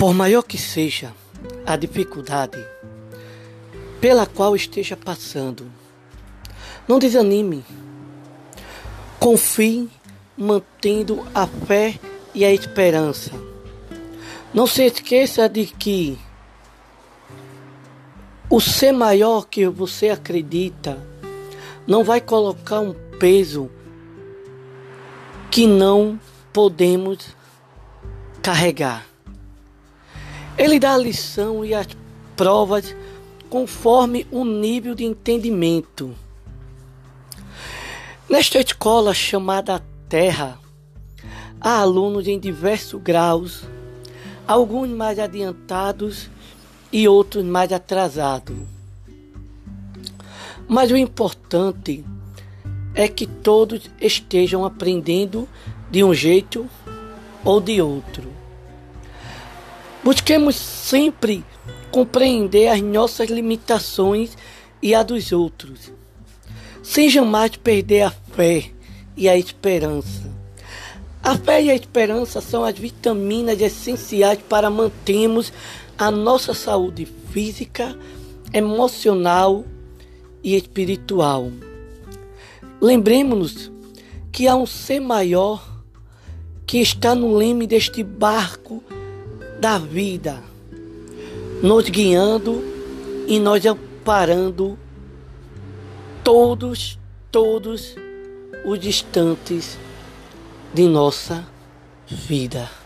Por maior que seja a dificuldade pela qual esteja passando, não desanime. Confie mantendo a fé e a esperança. Não se esqueça de que o ser maior que você acredita não vai colocar um peso que não podemos carregar. Ele dá a lição e as provas conforme o nível de entendimento. Nesta escola chamada Terra, há alunos em diversos graus, alguns mais adiantados e outros mais atrasados. Mas o importante é que todos estejam aprendendo de um jeito ou de outro. Busquemos sempre compreender as nossas limitações e a dos outros, sem jamais perder a fé e a esperança. A fé e a esperança são as vitaminas essenciais para mantermos a nossa saúde física, emocional e espiritual. Lembremos-nos que há um ser maior que está no leme deste barco da vida, nos guiando e nós amparando todos, todos os instantes de nossa vida.